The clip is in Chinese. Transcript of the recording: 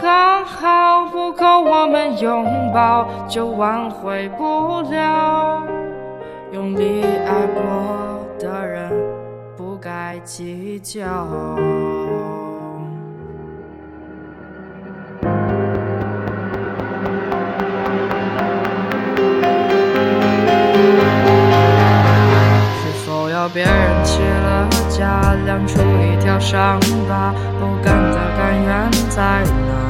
刚好，不够我们拥抱就挽回不了。用力爱过的人不。该计较。是否要别人起了家，亮出一条伤疤？不甘的甘愿在哪？